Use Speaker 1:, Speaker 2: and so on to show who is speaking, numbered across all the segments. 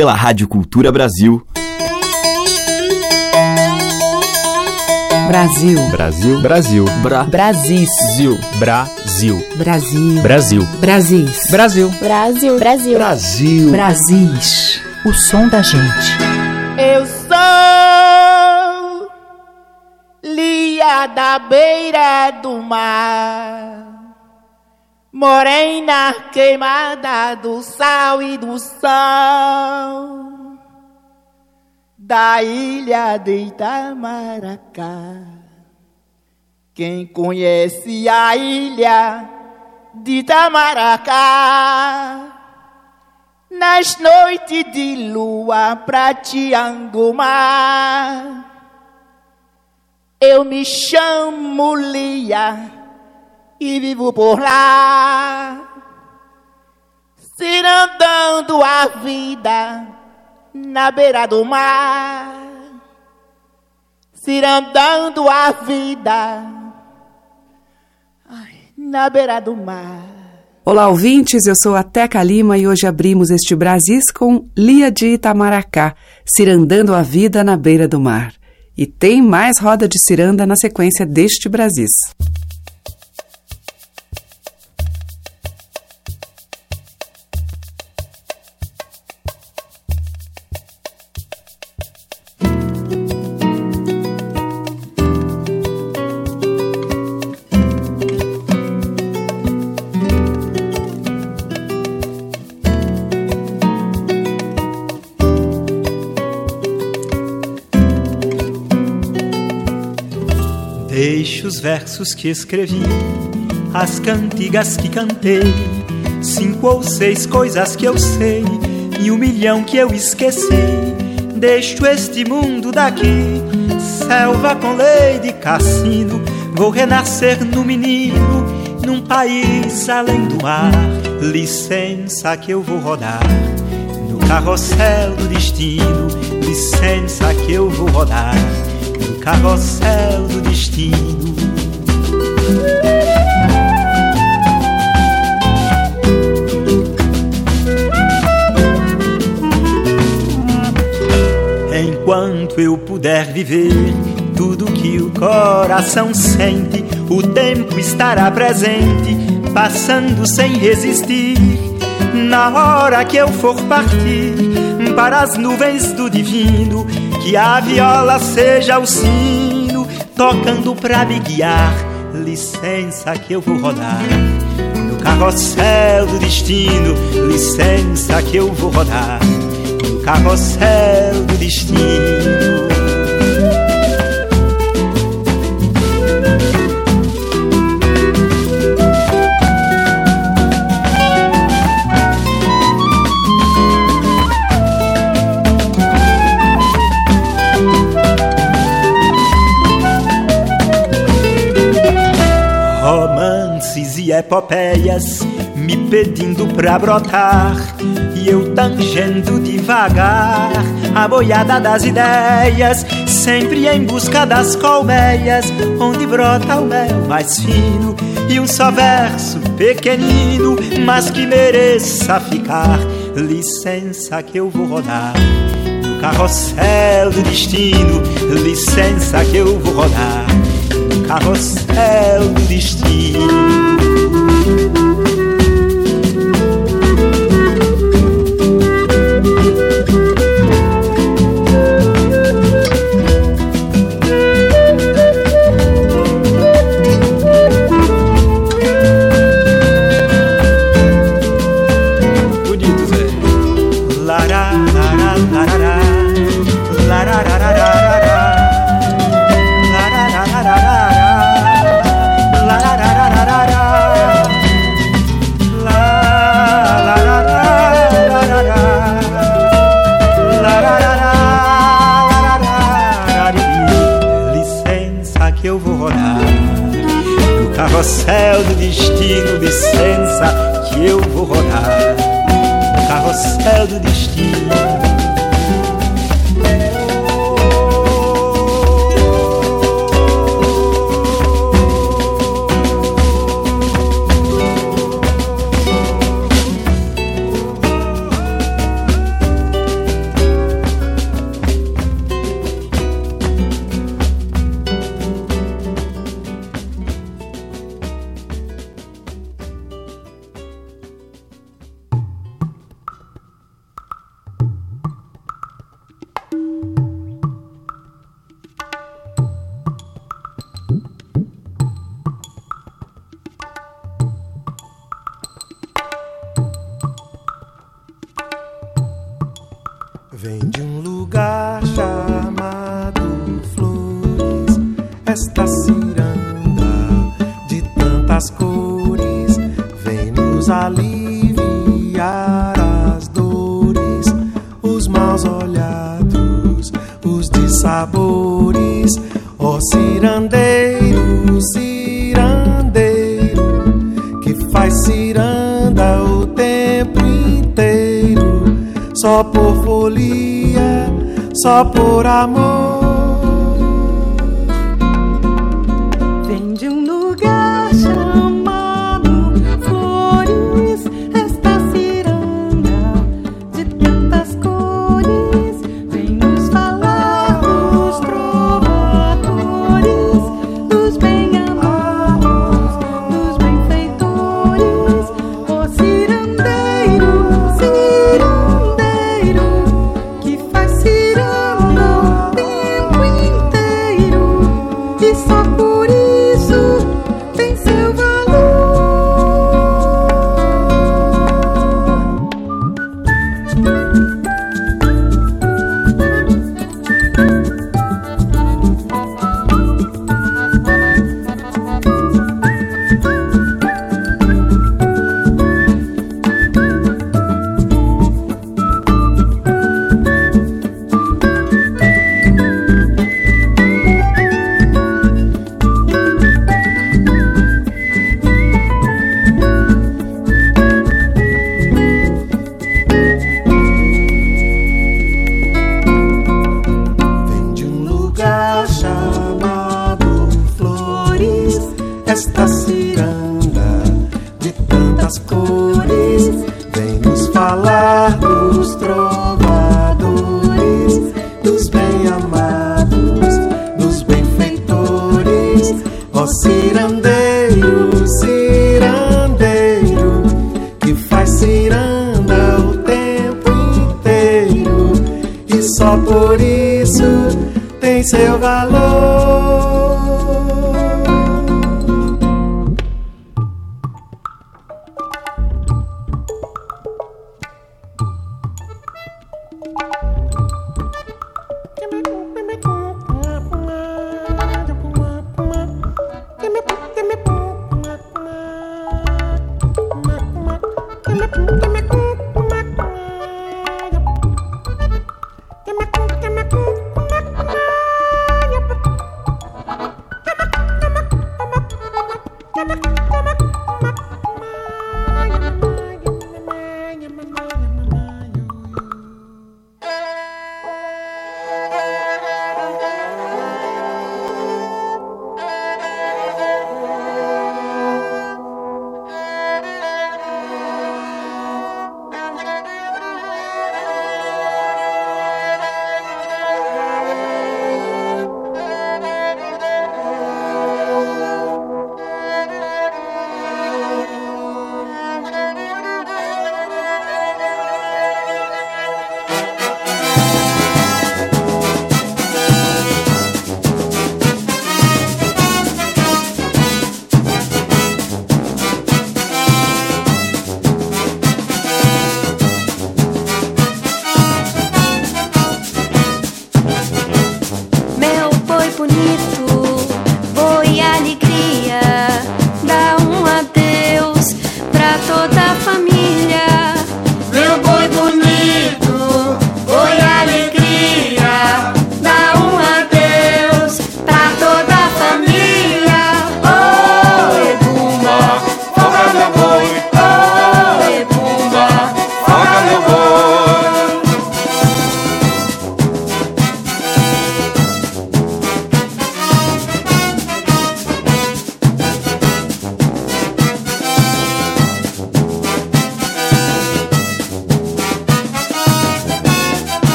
Speaker 1: pela Rádio Cultura Brasil.
Speaker 2: Brasil.
Speaker 3: Brasil. Brasil.
Speaker 2: Bra. Brasil.
Speaker 3: Brasil.
Speaker 2: Brasil.
Speaker 3: Brasil.
Speaker 2: Brasil.
Speaker 3: Brasil.
Speaker 4: Brasil. Brasil.
Speaker 3: Brasil.
Speaker 2: Brasis. O som da gente.
Speaker 5: Eu sou Lia da beira do mar, morena queimada do sal e do sol da ilha de Itamaracá. Quem conhece a ilha de Itamaracá, nas noites de lua prateando o mar, eu me chamo Lia e vivo por lá, cirandando a vida na beira do mar, cirandando a vida ai, na beira do mar.
Speaker 2: Olá, ouvintes, eu sou a Teca Lima e hoje abrimos este Brasis com Lia de Itamaracá, cirandando a vida na beira do mar. E tem mais roda de ciranda na sequência deste Brasis.
Speaker 6: Deixe os versos que escrevi, as cantigas que cantei, cinco ou seis coisas que eu sei e um milhão que eu esqueci. Deixo este mundo daqui, selva com lei de cassino. Vou renascer no menino, num país além do mar. Licença que eu vou rodar no carrossel do destino. Licença que eu vou rodar carrossel do destino. Enquanto eu puder viver tudo que o coração sente, o tempo estará presente, passando sem resistir. Na hora que eu for partir para as nuvens do divino, que a viola seja o sino tocando pra me guiar. Licença que eu vou rodar no carrossel do destino. Licença que eu vou rodar no carrossel do destino. Epopeias me pedindo pra brotar e eu tangendo devagar a boiada das ideias, sempre em busca das colmeias onde brota o mel mais fino e um só verso pequenino, mas que mereça ficar. Licença que eu vou rodar no carrossel do destino, licença que eu vou rodar no carrossel do destino. Thank you. Do destino.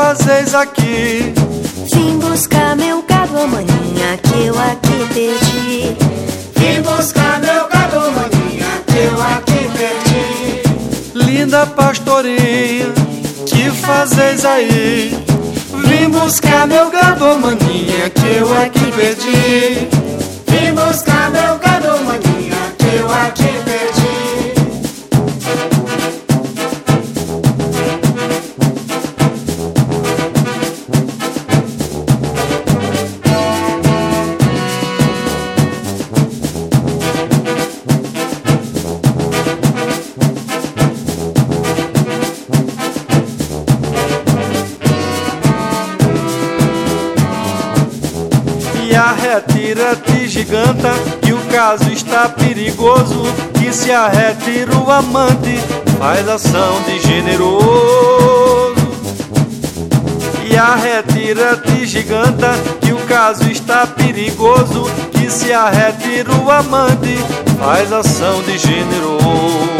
Speaker 7: Fazeis aqui?
Speaker 8: Vim buscar meu gado, maninha, que eu aqui perdi.
Speaker 4: Vim buscar meu gado, maninha, que eu aqui perdi.
Speaker 7: Linda pastorinha, que fazeis aí? Vim buscar meu gado, maninha, que eu aqui perdi.
Speaker 4: Vim buscar meu gado, maninha, que eu aqui
Speaker 7: giganta que o caso está perigoso. Que se a retira o amante faz ação de generoso. E a retira te giganta que o caso está perigoso. Que se a retira o amante faz ação de generoso.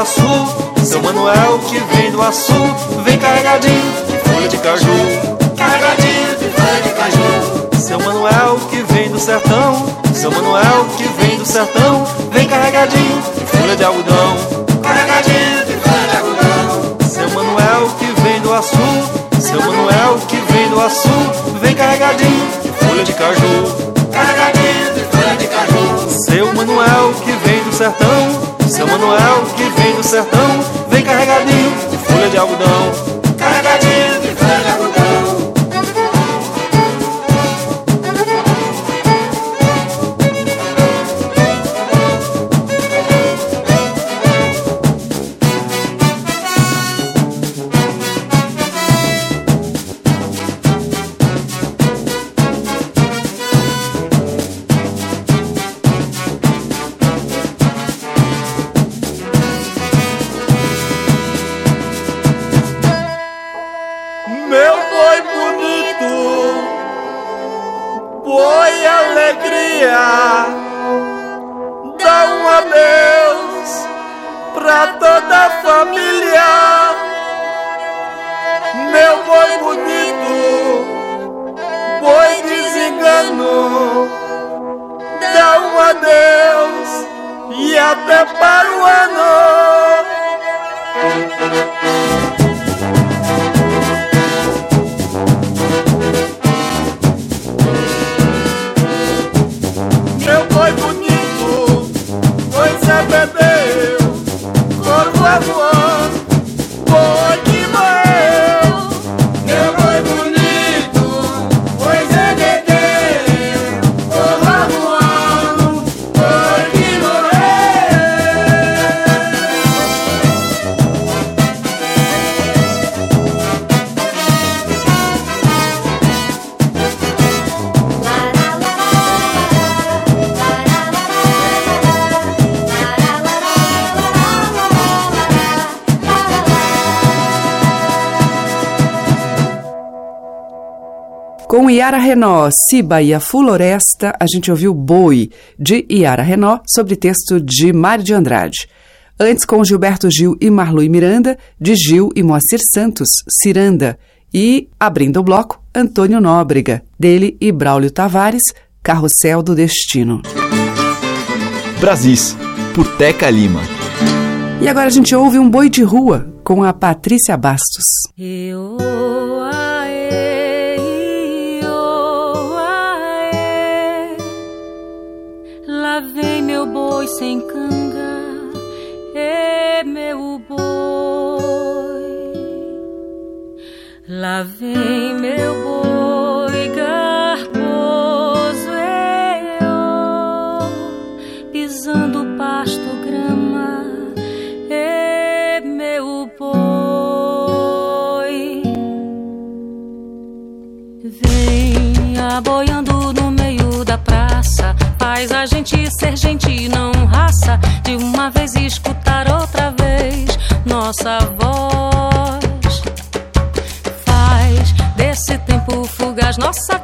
Speaker 7: Açu, seu Manuel que vem do Açu, vem carregadinho de folha de caju.
Speaker 4: Carregadinho de folha de caju.
Speaker 7: Seu Manuel que vem do sertão, seu Manuel que vem do sertão, sertão, vem carregadinho de folha de algodão.
Speaker 2: Iara Renó, Ciba e a Floresta, a gente ouviu Boi, de Iara Renó, sobre texto de Mário de Andrade. Antes, com Gilberto Gil e Marlui Miranda, de Gil e Moacir Santos, Ciranda. E, abrindo o bloco, Antônio Nóbrega, dele e Braulio Tavares, Carrossel do Destino.
Speaker 1: Brasis, por Teca Lima.
Speaker 2: E agora a gente ouve um boi de rua com a Patrícia Bastos.
Speaker 8: Eu, sem canga, é meu boi. Lá vem meu boi garboso, eu, pisando pasto, grama, é meu boi. Vem da praça, faz a gente ser gente, não raça. De uma vez escutar outra vez nossa voz. Faz desse tempo fugaz nossa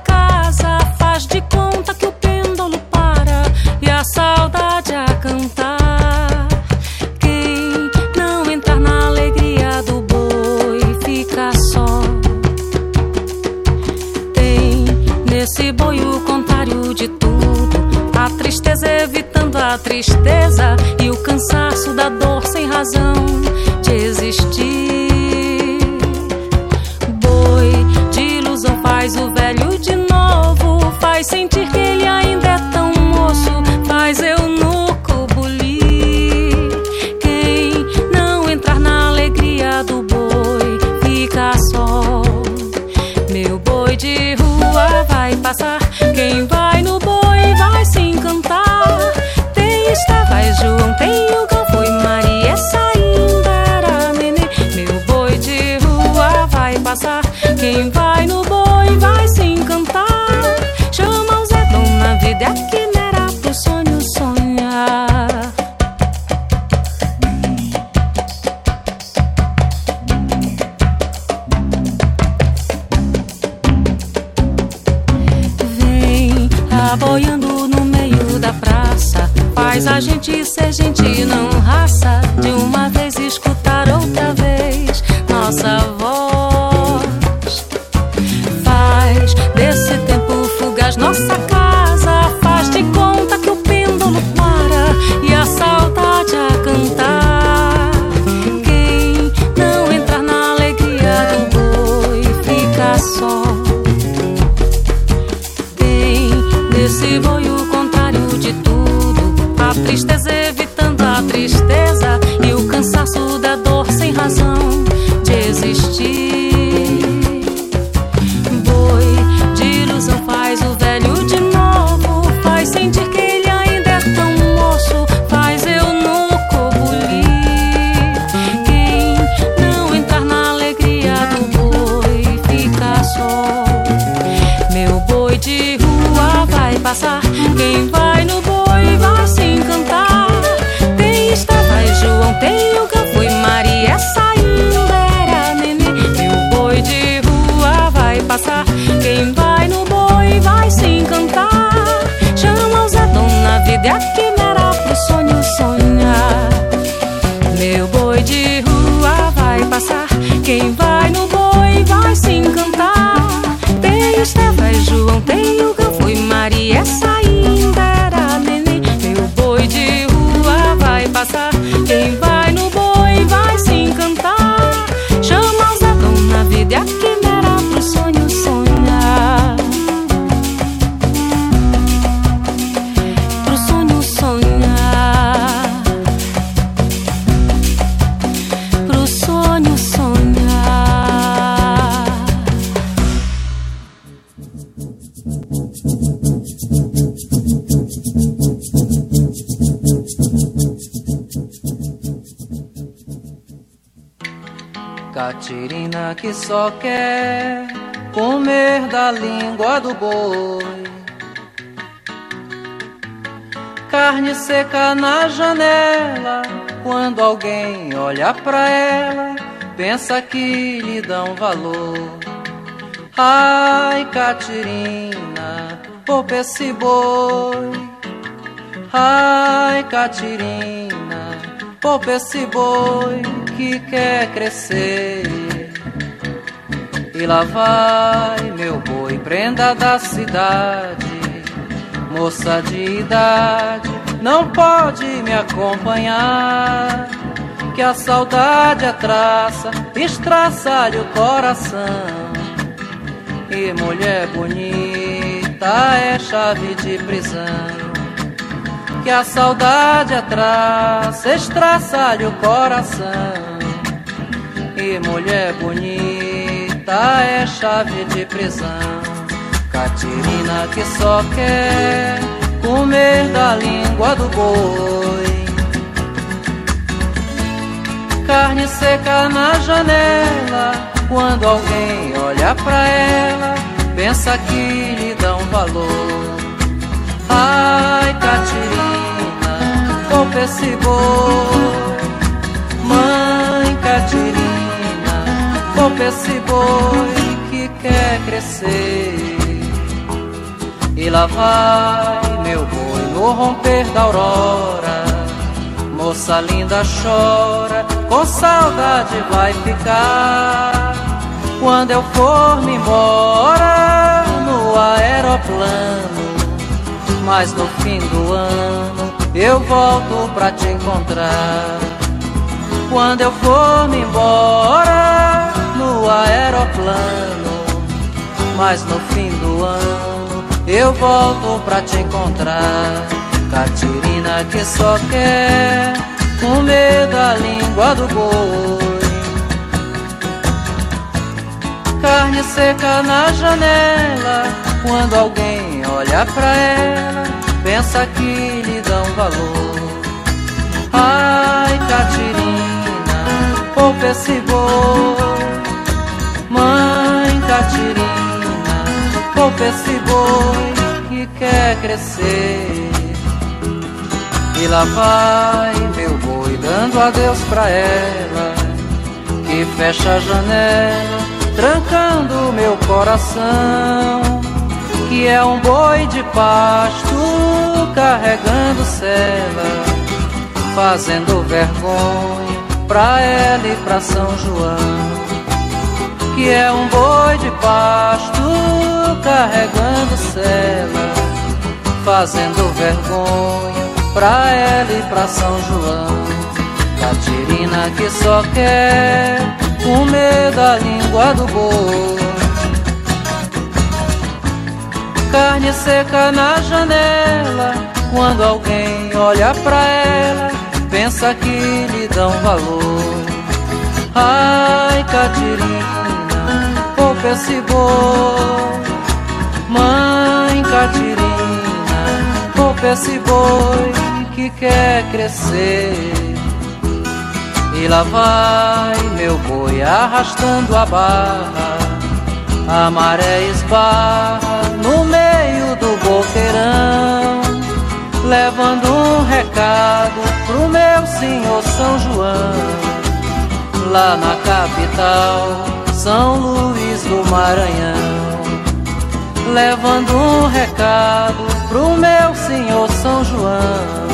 Speaker 8: que só
Speaker 9: quer comer da língua do boi. Carne seca na janela, quando alguém olha pra ela, pensa que lhe dão valor. Ai, Catirina, poupa esse boi. Ai, Catirina, poupa esse boi que quer crescer. E lá vai meu boi, prenda da cidade, moça de idade, não pode me acompanhar. Que a saudade é atraça, estraça-lhe o coração. E mulher bonita é chave de prisão que a saudade é atrasa, estraça-lhe o coração. E mulher bonita. Caquetá é chave de prisão. Catirina que só quer comer da língua do boi. Carne seca na janela, quando alguém olha pra ela, pensa que lhe dá um valor. Ai, Catirina, compra esse boi. Mãe Catirina poupa esse boi que quer crescer. E lá vai meu boi no romper da aurora. Moça linda chora, com saudade vai ficar. Quando eu for me embora no aeroplano, mas no fim do ano eu volto pra te encontrar. Quando eu for me embora no aeroplano, mas no fim do ano eu volto pra te encontrar. Catirina que só quer comer da língua do boi. Carne seca na janela, quando alguém olha pra ela, pensa que lhe dão valor. Ai, Catirina, poupa esse boi. Mãe Catirina, poupa esse boi que quer crescer. E lá vai meu boi dando adeus pra ela, que fecha a janela, trancando meu coração. Que é um boi de pasto carregando cela, fazendo vergonha pra ela e pra São João. Que é um boi de pasto carregando cela, fazendo vergonha pra ela e pra São João. Catirina que só quer comer da língua do boi. Carne seca na janela, quando alguém olha pra ela, pensa que lhe dão valor. Ai, Catirina, esse boi. Mãe Catirina, poupa esse boi que quer crescer. E lá vai meu boi arrastando a barra, a maré esbarra no meio do boqueirão, levando um recado pro meu senhor São João, lá na capital, São Luís do Maranhão, levando um recado pro meu senhor São João,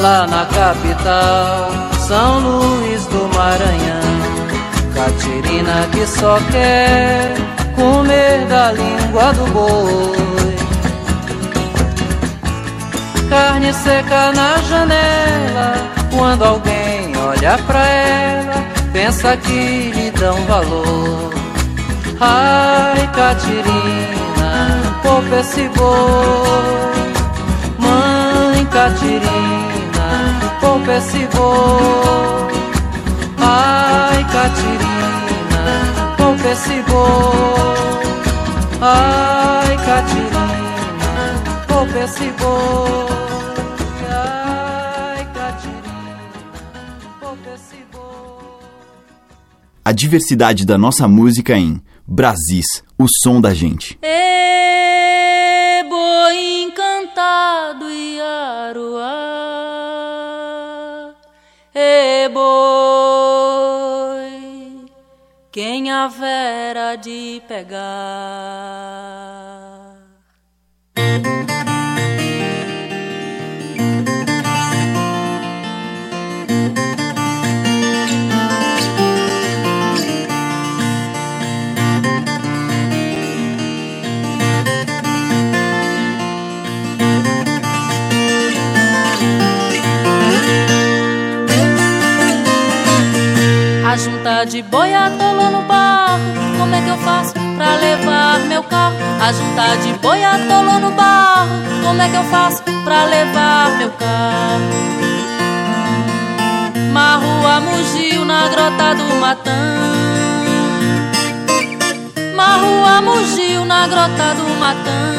Speaker 9: lá na capital, São Luís do Maranhão. Catirina que só quer comer da língua do boi. Carne seca na janela, quando alguém olha pra ela, pensa que lhe dão valor. Ai, Catirina, poupa esse boi. Mãe Catirina, poupa esse boi. Ai, Catirina, poupa esse boi. Ai, Catirina, poupa esse boi.
Speaker 1: Diversidade da nossa música em Brasis, o som da gente.
Speaker 8: Boi encantado e aruá. Boi, quem haverá de pegar? Que eu faço pra levar meu carro? Marrua mugiu na grota do Matã. Marrua mugiu na grota do Matã.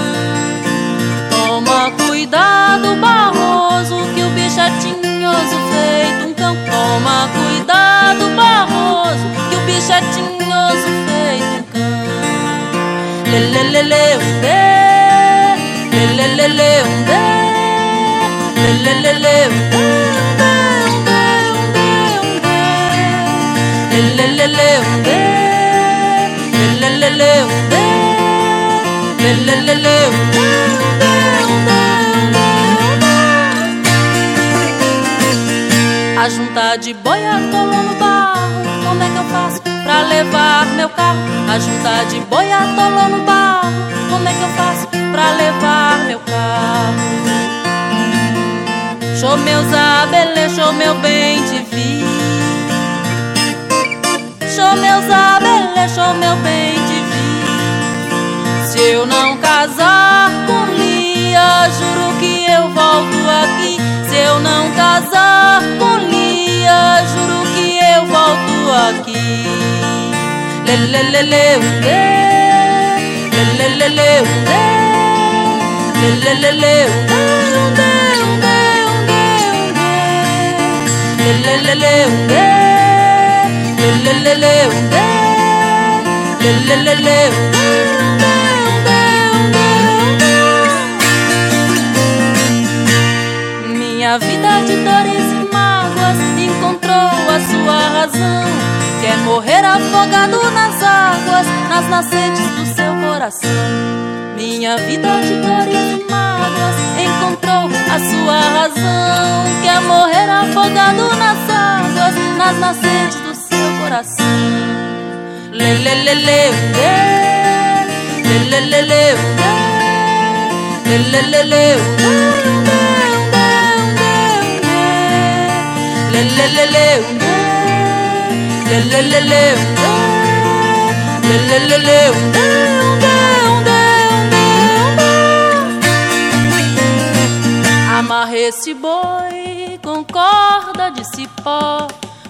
Speaker 8: Toma cuidado, barroso, que o bicho é tinhoso feito um cão. Toma cuidado, barroso, que o bicho é tinhoso feito um cão. Lelelele, um a juntar de boia atolou no barro. Como é que eu faço pra levar meu carro? A juntar de boia atolou no barro. Como é que eu faço pra levar meu carro? Show meus abelê, show meu bem te vi. Show meus abelê, show meu bem te vi. Se eu não casar com Lia, juro que eu volto aqui. Se eu não casar com Lia, juro que eu volto aqui. Lê, lê, lê. Lê, le le le le onde, le le le le onde, onde, onde, onde, le le le le onde, le le le le onde, le le le le onde. Afogado nas águas, nas nascentes do seu coração. Minha vida de dores e mágoas encontrou a sua razão. Quer morrer afogado nas águas, nas nascentes do seu coração. Lê, lê, lê, lê, lê. Lê, lê, lê, lê, lê. Lê, lê, lê, lê, lê. Lê, Amarrei esse boi com corda de cipó.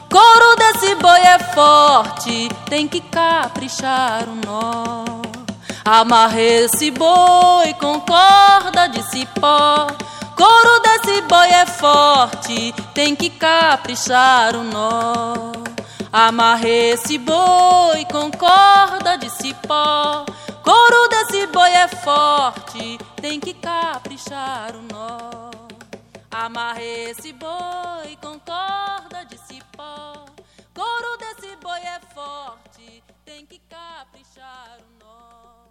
Speaker 8: Couro desse boi é forte, tem que caprichar o nó. Amarrei esse boi com corda de cipó. Couro desse boi é forte, tem que caprichar o nó. Amarrei esse boi com corda de cipó. Couro desse boi é forte, tem que caprichar o nó. Amarrei esse boi com corda de cipó. Couro desse boi é forte, tem que caprichar o nó.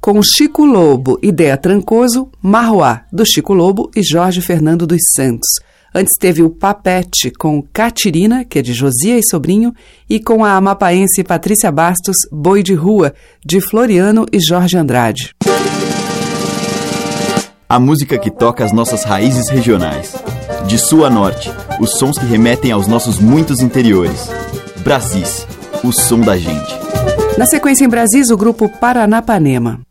Speaker 10: Com Chico Lobo e Dea Trancoso, Marroá, do Chico Lobo e Jorge Fernando dos Santos. Antes teve o Papete com Catirina, que é de Josia e Sobrinho, e com a amapaense Patrícia Bastos, Boi de Rua, de Floriano e Jorge Andrade.
Speaker 1: A música que toca as nossas raízes regionais. De sul a norte, os sons que remetem aos nossos muitos interiores. Brasis, o som da gente.
Speaker 10: Na sequência em Brasis, o grupo Paranapanema.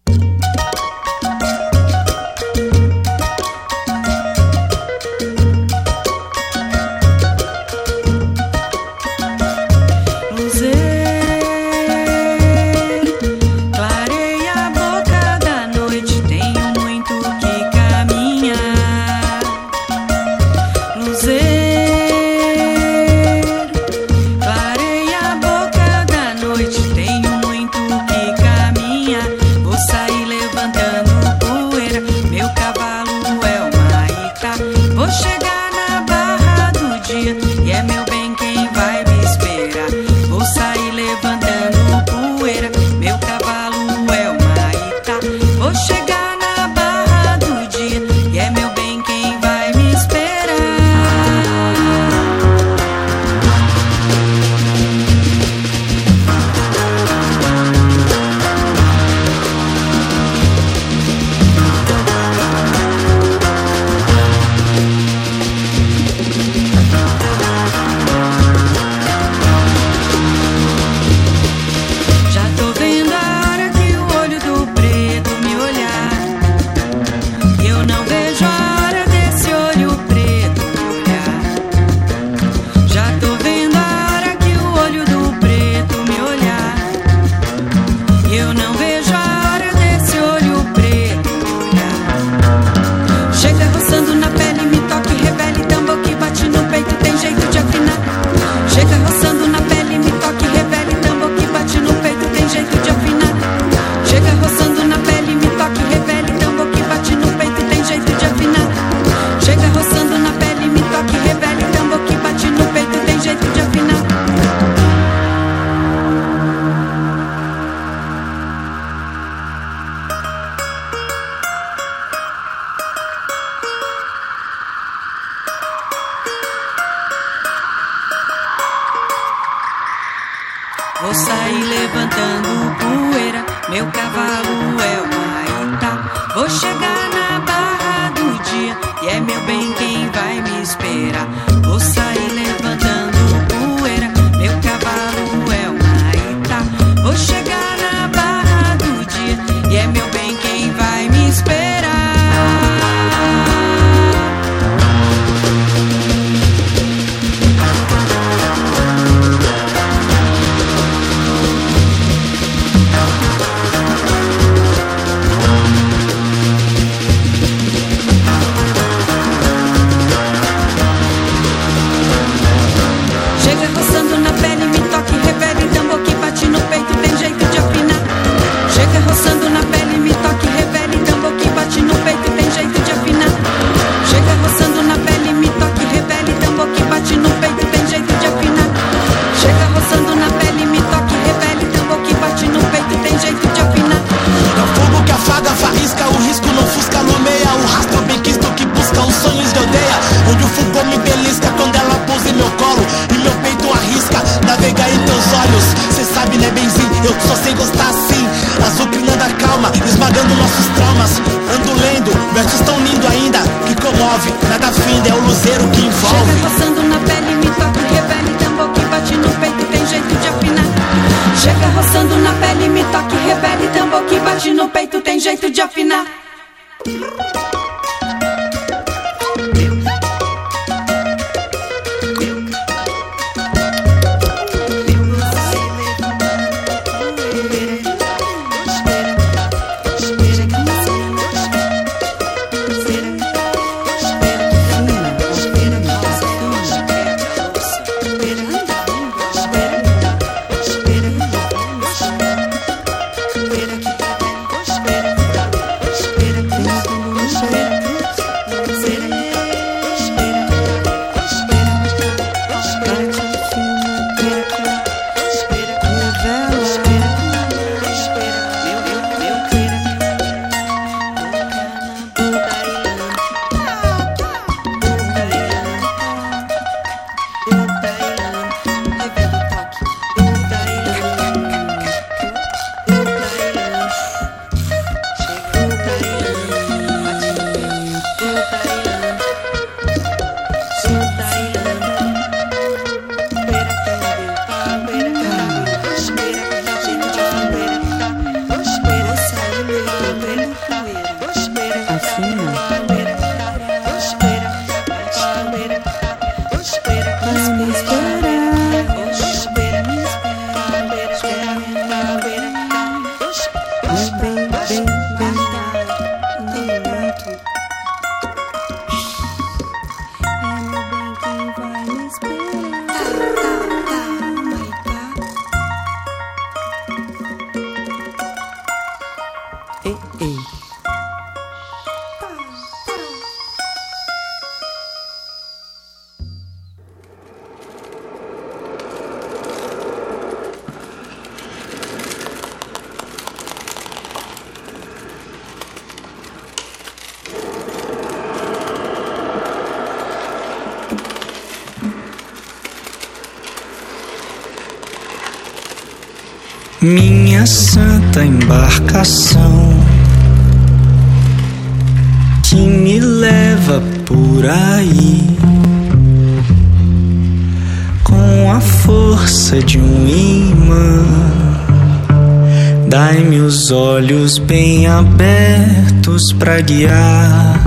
Speaker 11: abertos para guiar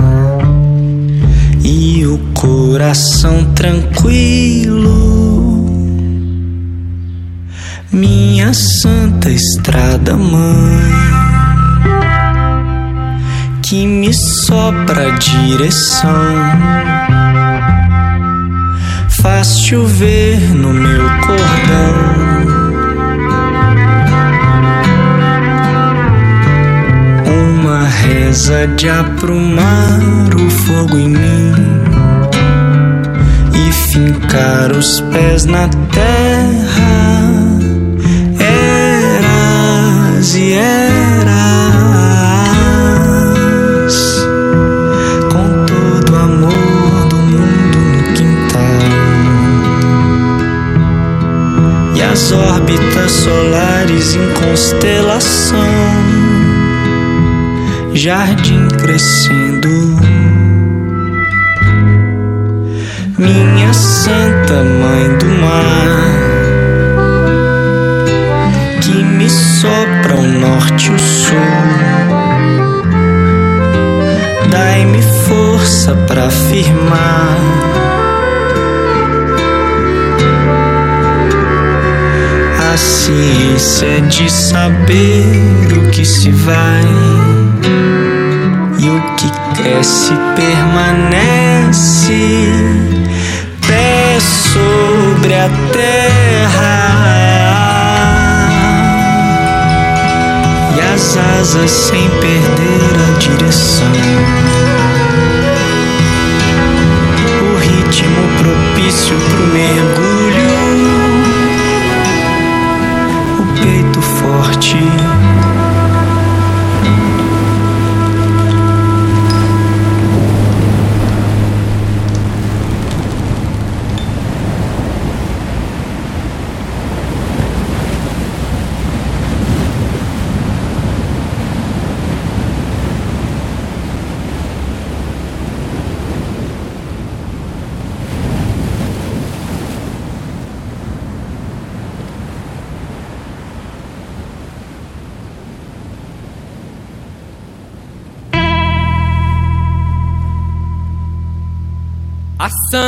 Speaker 11: e o coração tranquilo. Minha santa estrada mãe que me sopra a direção faz chover no meu cordão. De aprumar o fogo em mim e fincar os pés na terra. Eras e eras com todo o amor do mundo no quintal e as órbitas solares em constelação jardim crescendo. Minha santa mãe do mar, que me sopra o norte e o sul, dai-me força para firmar. A ciência de saber o que se vai que cresce permanece pé sobre a terra e as asas sem perder a direção. O ritmo propício pro mergulho o peito forte.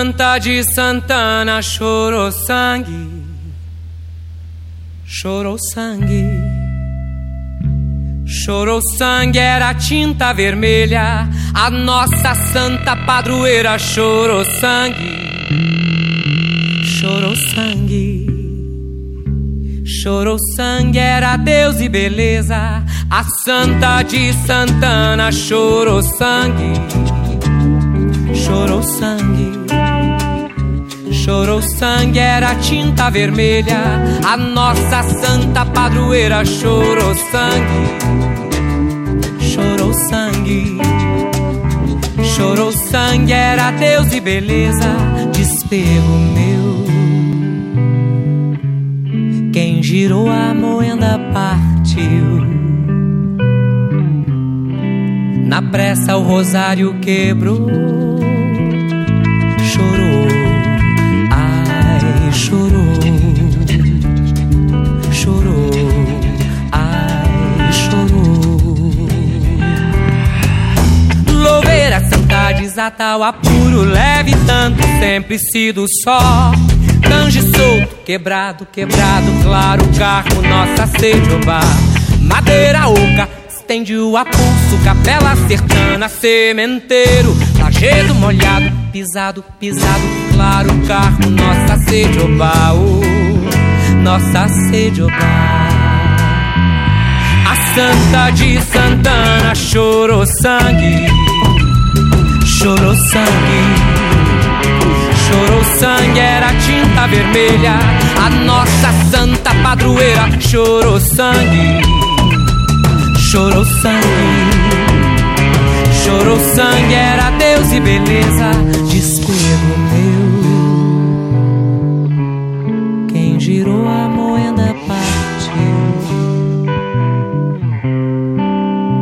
Speaker 12: Santa de Santana chorou sangue, chorou sangue, chorou sangue, era tinta vermelha. A nossa santa padroeira chorou sangue, chorou sangue, chorou sangue, era Deus e beleza. A Santa de Santana chorou sangue chorou sangue. Chorou sangue, era tinta vermelha. A nossa santa padroeira chorou sangue. Chorou sangue. Chorou sangue, era Deus e beleza. Desterro meu. Quem girou a moenda partiu. Na pressa o rosário quebrou santa, desatal, apuro, leve tanto, sempre sido só. Tange solto, quebrado, quebrado, claro, carro, nossa sede. Madeira oca, estende o apulso, capela sertana, sementeiro, lajedo molhado, pisado, pisado, claro, carro, nossa sede, oba, oh, nossa sede. A Santa de Santana chorou sangue, chorou sangue. Chorou sangue, era tinta vermelha. A nossa santa padroeira chorou sangue. Chorou sangue. Chorou sangue, era Deus e beleza. Desterro meu. Quem girou a moeda partiu.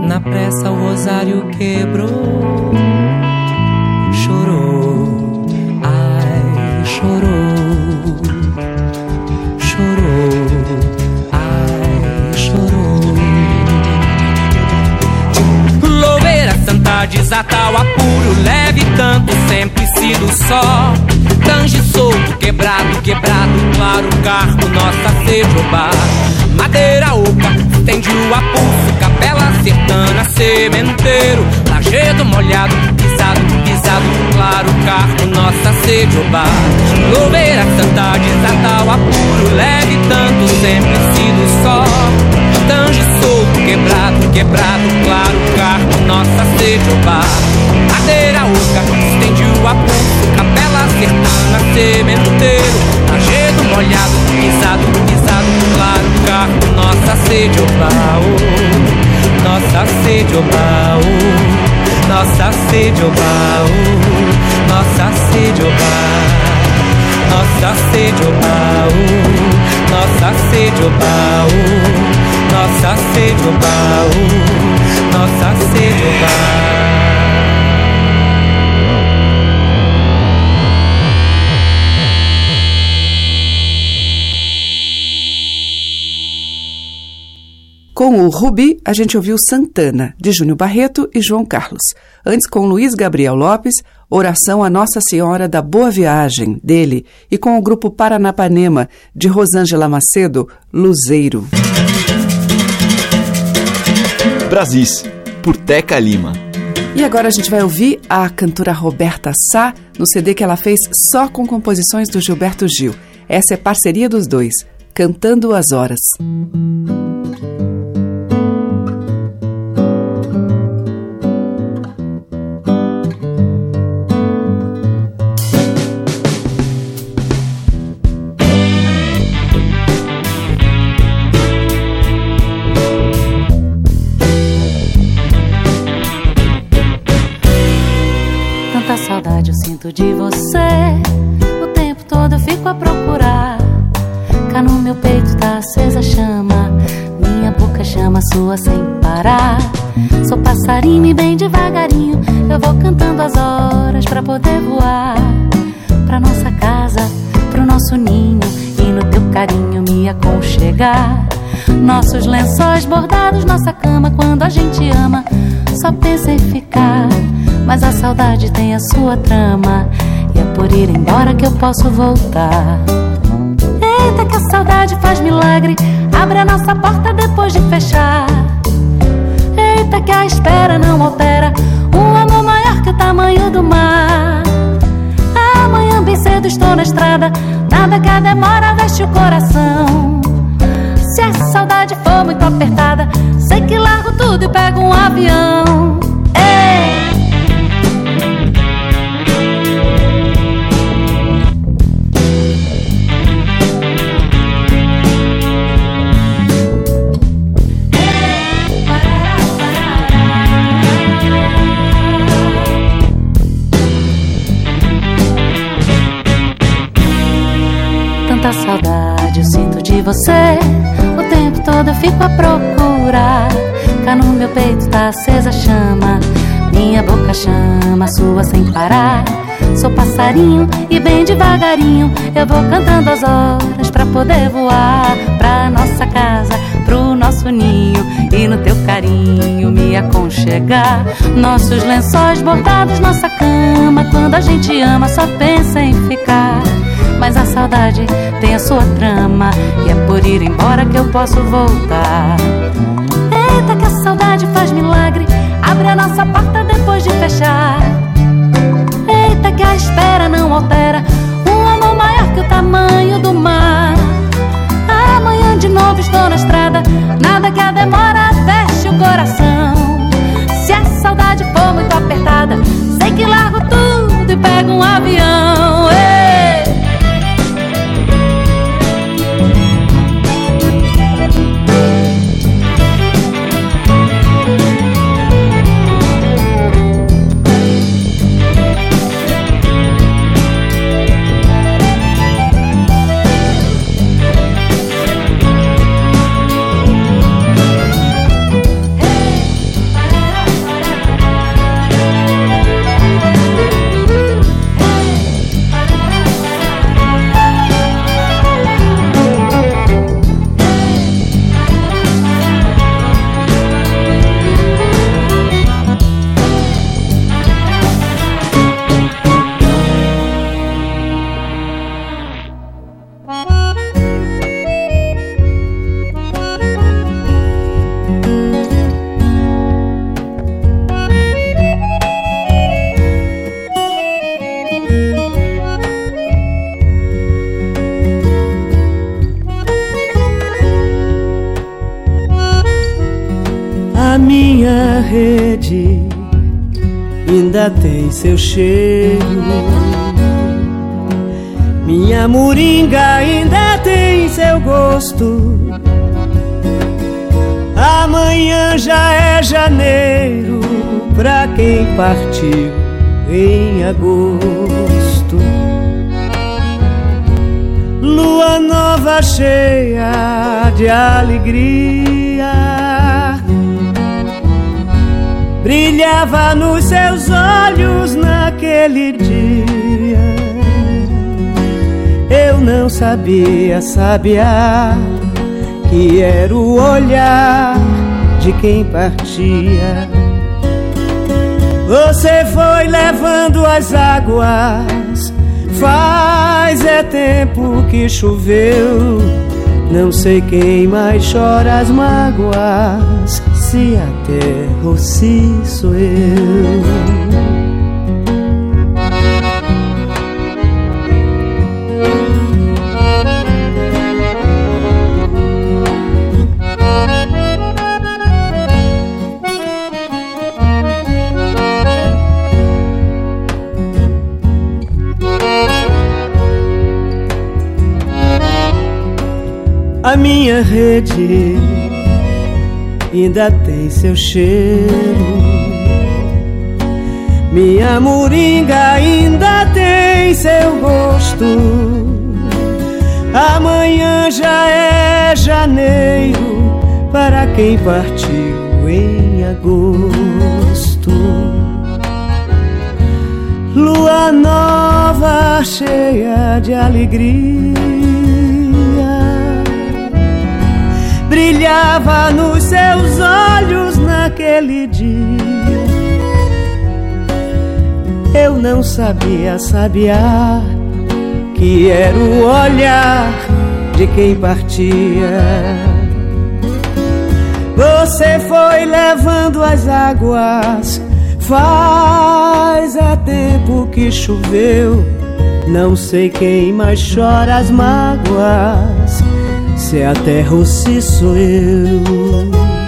Speaker 12: Na pressa o rosário quebrou. Chorou. Chorou, ai, chorou. Louveira, santa, desatal, apuro, leve tanto, sempre sido só. Tange solto, quebrado, quebrado, claro, carro, nossa sede, oba. Madeira oca, estende o apulso, capela sertana, sementeiro, lajedo molhado, pisado, claro, carro, nossa sede, oba. Louveira, santa, desatal, apuro, leve tanto, sempre sido só. Tange solto, quebrado, quebrado, claro, carro, nossa sede, oba. Madeira oca, estende o apulso, capela sertana, sementeiro, lajedo molhado, pisado, pisado, claro, carro, nossa sede, oh, nossa sede, oh, nossa sede, oba, oh, nossa sede, oba, nossa sede, oba, oh, nossa sede o baú, nossa sede o baú, nossa sede o
Speaker 2: Com o Rubi, a gente ouviu Santana, de Júnior Barreto e João Carlos. Antes, com Luiz Gabriel Lopes, Oração a Nossa Senhora da Boa Viagem, dele, e com o grupo Paranapanema, de Rosângela Macedo, Luzeiro.
Speaker 1: Brasis, por Teca Lima.
Speaker 2: E agora a gente vai ouvir a cantora Roberta Sá no CD que ela fez só com composições do Gilberto Gil. Essa é parceria dos dois, Cantando as Horas.
Speaker 8: De você. O tempo todo eu fico a procurar. Cá no meu peito tá acesa a chama. Minha boca chama sua sem parar. Sou passarinho e bem devagarinho. Eu vou cantando as horas pra poder voar. Pra nossa casa, pro nosso ninho. E no teu carinho me aconchegar. Nossos lençóis bordados, nossa cama. Quando a gente ama, só pensa em ficar. Mas a saudade tem a sua trama. E é por ir embora que eu posso voltar. Eita, que a saudade faz milagre. Abre a nossa porta depois de fechar. Eita, que a espera não altera. Um amor maior que o tamanho do mar. Amanhã bem cedo estou na estrada. Nada que a demora veste o coração. Se a saudade for muito apertada, sei que largo tudo e pego um avião. Ei! De você. O tempo todo eu fico a procurar. Cá no meu peito tá acesa a chama. Minha boca chama sua sem parar. Sou passarinho e bem devagarinho eu vou cantando as horas pra poder voar pra nossa casa, pro nosso ninho e no teu carinho me aconchegar. Nossos lençóis bordados, nossa cama, quando a gente ama só pensa em ficar. Mas a saudade tem a sua trama E é por ir embora que eu posso voltar. Eita que a saudade faz milagre Abre a nossa porta depois de fechar. Eita que a espera não altera Um amor maior que o tamanho do mar. Amanhã de novo estou na estrada Nada que a demora feche o coração. Se a saudade for muito apertada Sei que largo tudo
Speaker 13: tem seu cheiro. Minha moringa ainda tem seu gosto. Amanhã já é janeiro pra quem partiu em agosto. lua nova cheia de alegria. Brilhava nos seus olhos naquele dia. Eu não sabia, sabia que era o olhar de quem partia. Você foi levando as águas, faz é tempo que choveu. Não sei quem mais chora as mágoas, se a terra ou se sou eu. A minha rede ainda tem seu cheiro. Minha moringa ainda tem seu gosto. Amanhã já é janeiro para quem partiu em agosto. Lua nova cheia de alegria brilhava nos seus olhos naquele dia. Eu não sabia, sabia que era o olhar de quem partia. Você foi levando as águas, faz é tempo que choveu. Não sei quem mais chora as mágoas se é a terra ou se sou eu.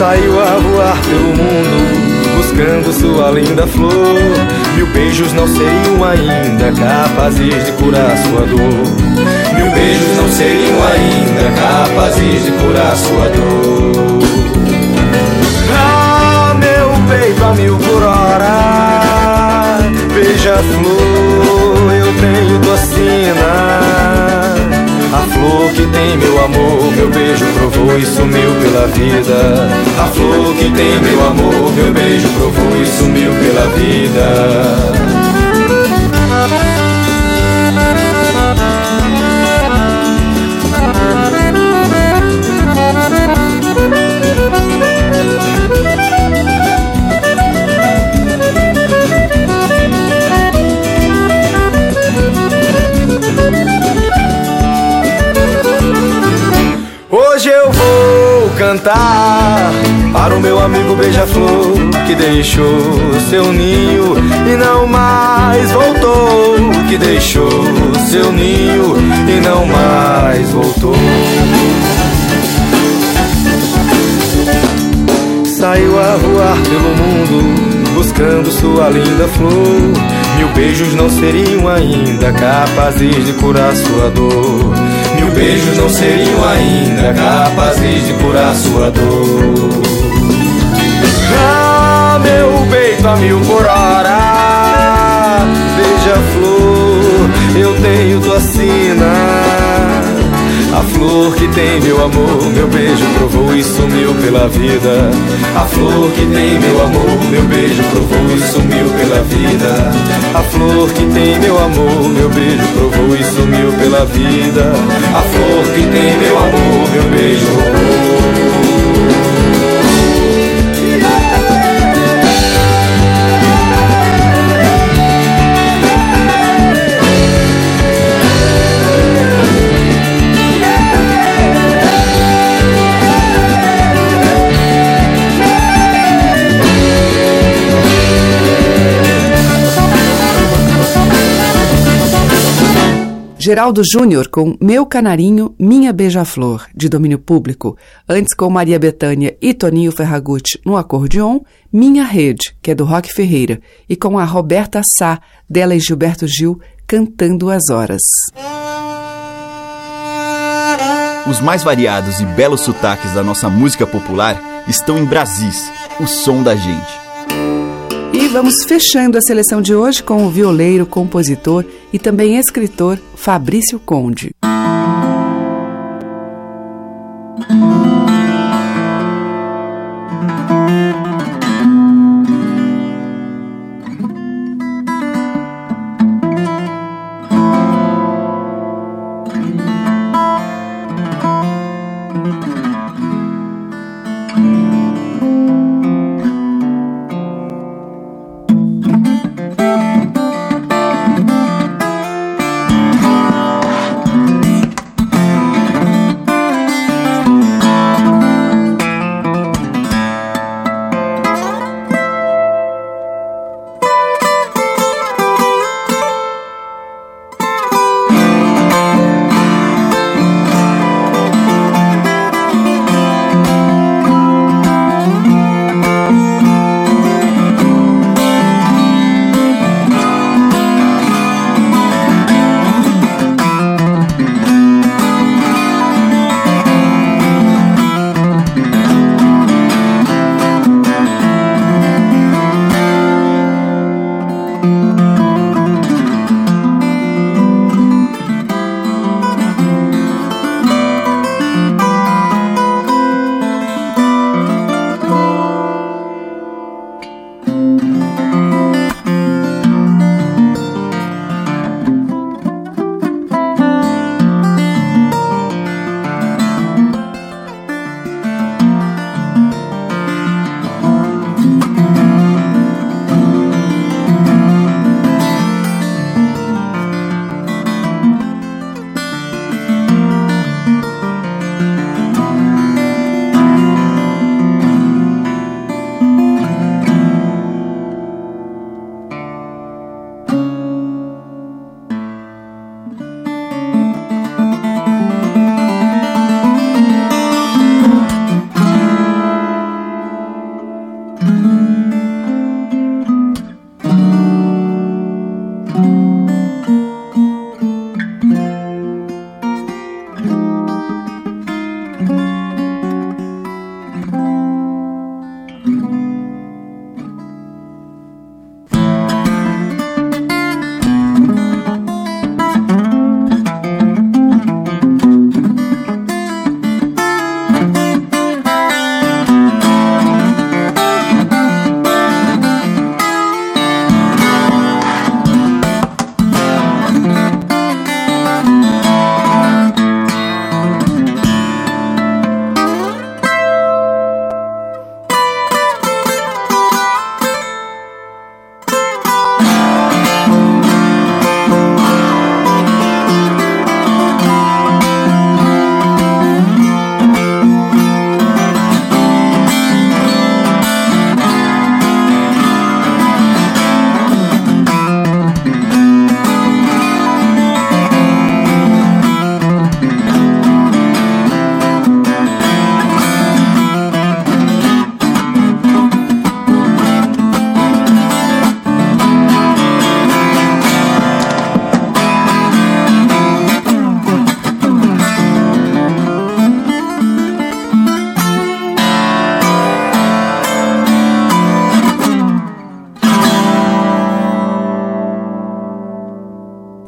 Speaker 7: Saiu a voar pelo mundo buscando sua linda flor. Mil beijos não seriam ainda capazes de curar sua dor. Mil beijos não seriam ainda capazes de curar sua dor. Ah, meu peito a mil por hora, beija-flor, eu tenho docina. Flor que tem meu amor, meu beijo provou e sumiu pela vida. A flor que tem meu amor, meu beijo provou e sumiu pela vida. Cantar para o meu amigo beija-flor que deixou seu ninho e não mais voltou. Que deixou seu ninho e não mais voltou. Saiu a voar pelo mundo buscando sua linda flor. Mil beijos não seriam ainda capazes de curar sua dor. Beijos não seriam ainda capazes de curar sua dor. Ah, meu peito a mil por hora, beija-flor, eu tenho flor que tem meu amor, meu beijo provou e sumiu pela vida. A flor que tem meu amor, meu beijo provou e sumiu pela vida. A flor que tem meu amor, meu beijo provou e sumiu pela vida. A flor que tem meu amor, meu beijo.
Speaker 2: Geraldo Júnior com Meu Canarinho, Minha Beija-Flor, de domínio público. Antes com Maria Bethânia e Toninho Ferragutti no acordeon, Minha Rede, que é do Rock Ferreira, e com a Roberta Sá, dela e Gilberto Gil, cantando as horas.
Speaker 1: Os mais variados e belos sotaques da nossa música popular estão em Brasis, o som da gente.
Speaker 2: Vamos fechando a seleção de hoje com o violeiro, compositor e também escritor Fabrício Conde.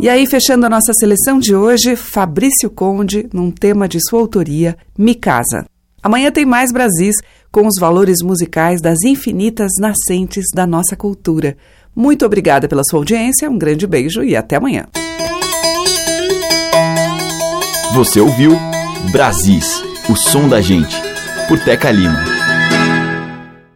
Speaker 2: E aí, fechando a nossa seleção de hoje, Fabrício Conde, num tema de sua autoria, Me Casa. Amanhã tem mais Brasis com os valores musicais das infinitas nascentes da nossa cultura. Muito obrigada pela sua audiência, um grande beijo e até amanhã.
Speaker 1: Você ouviu Brasis, o som da gente, por Teca Lima.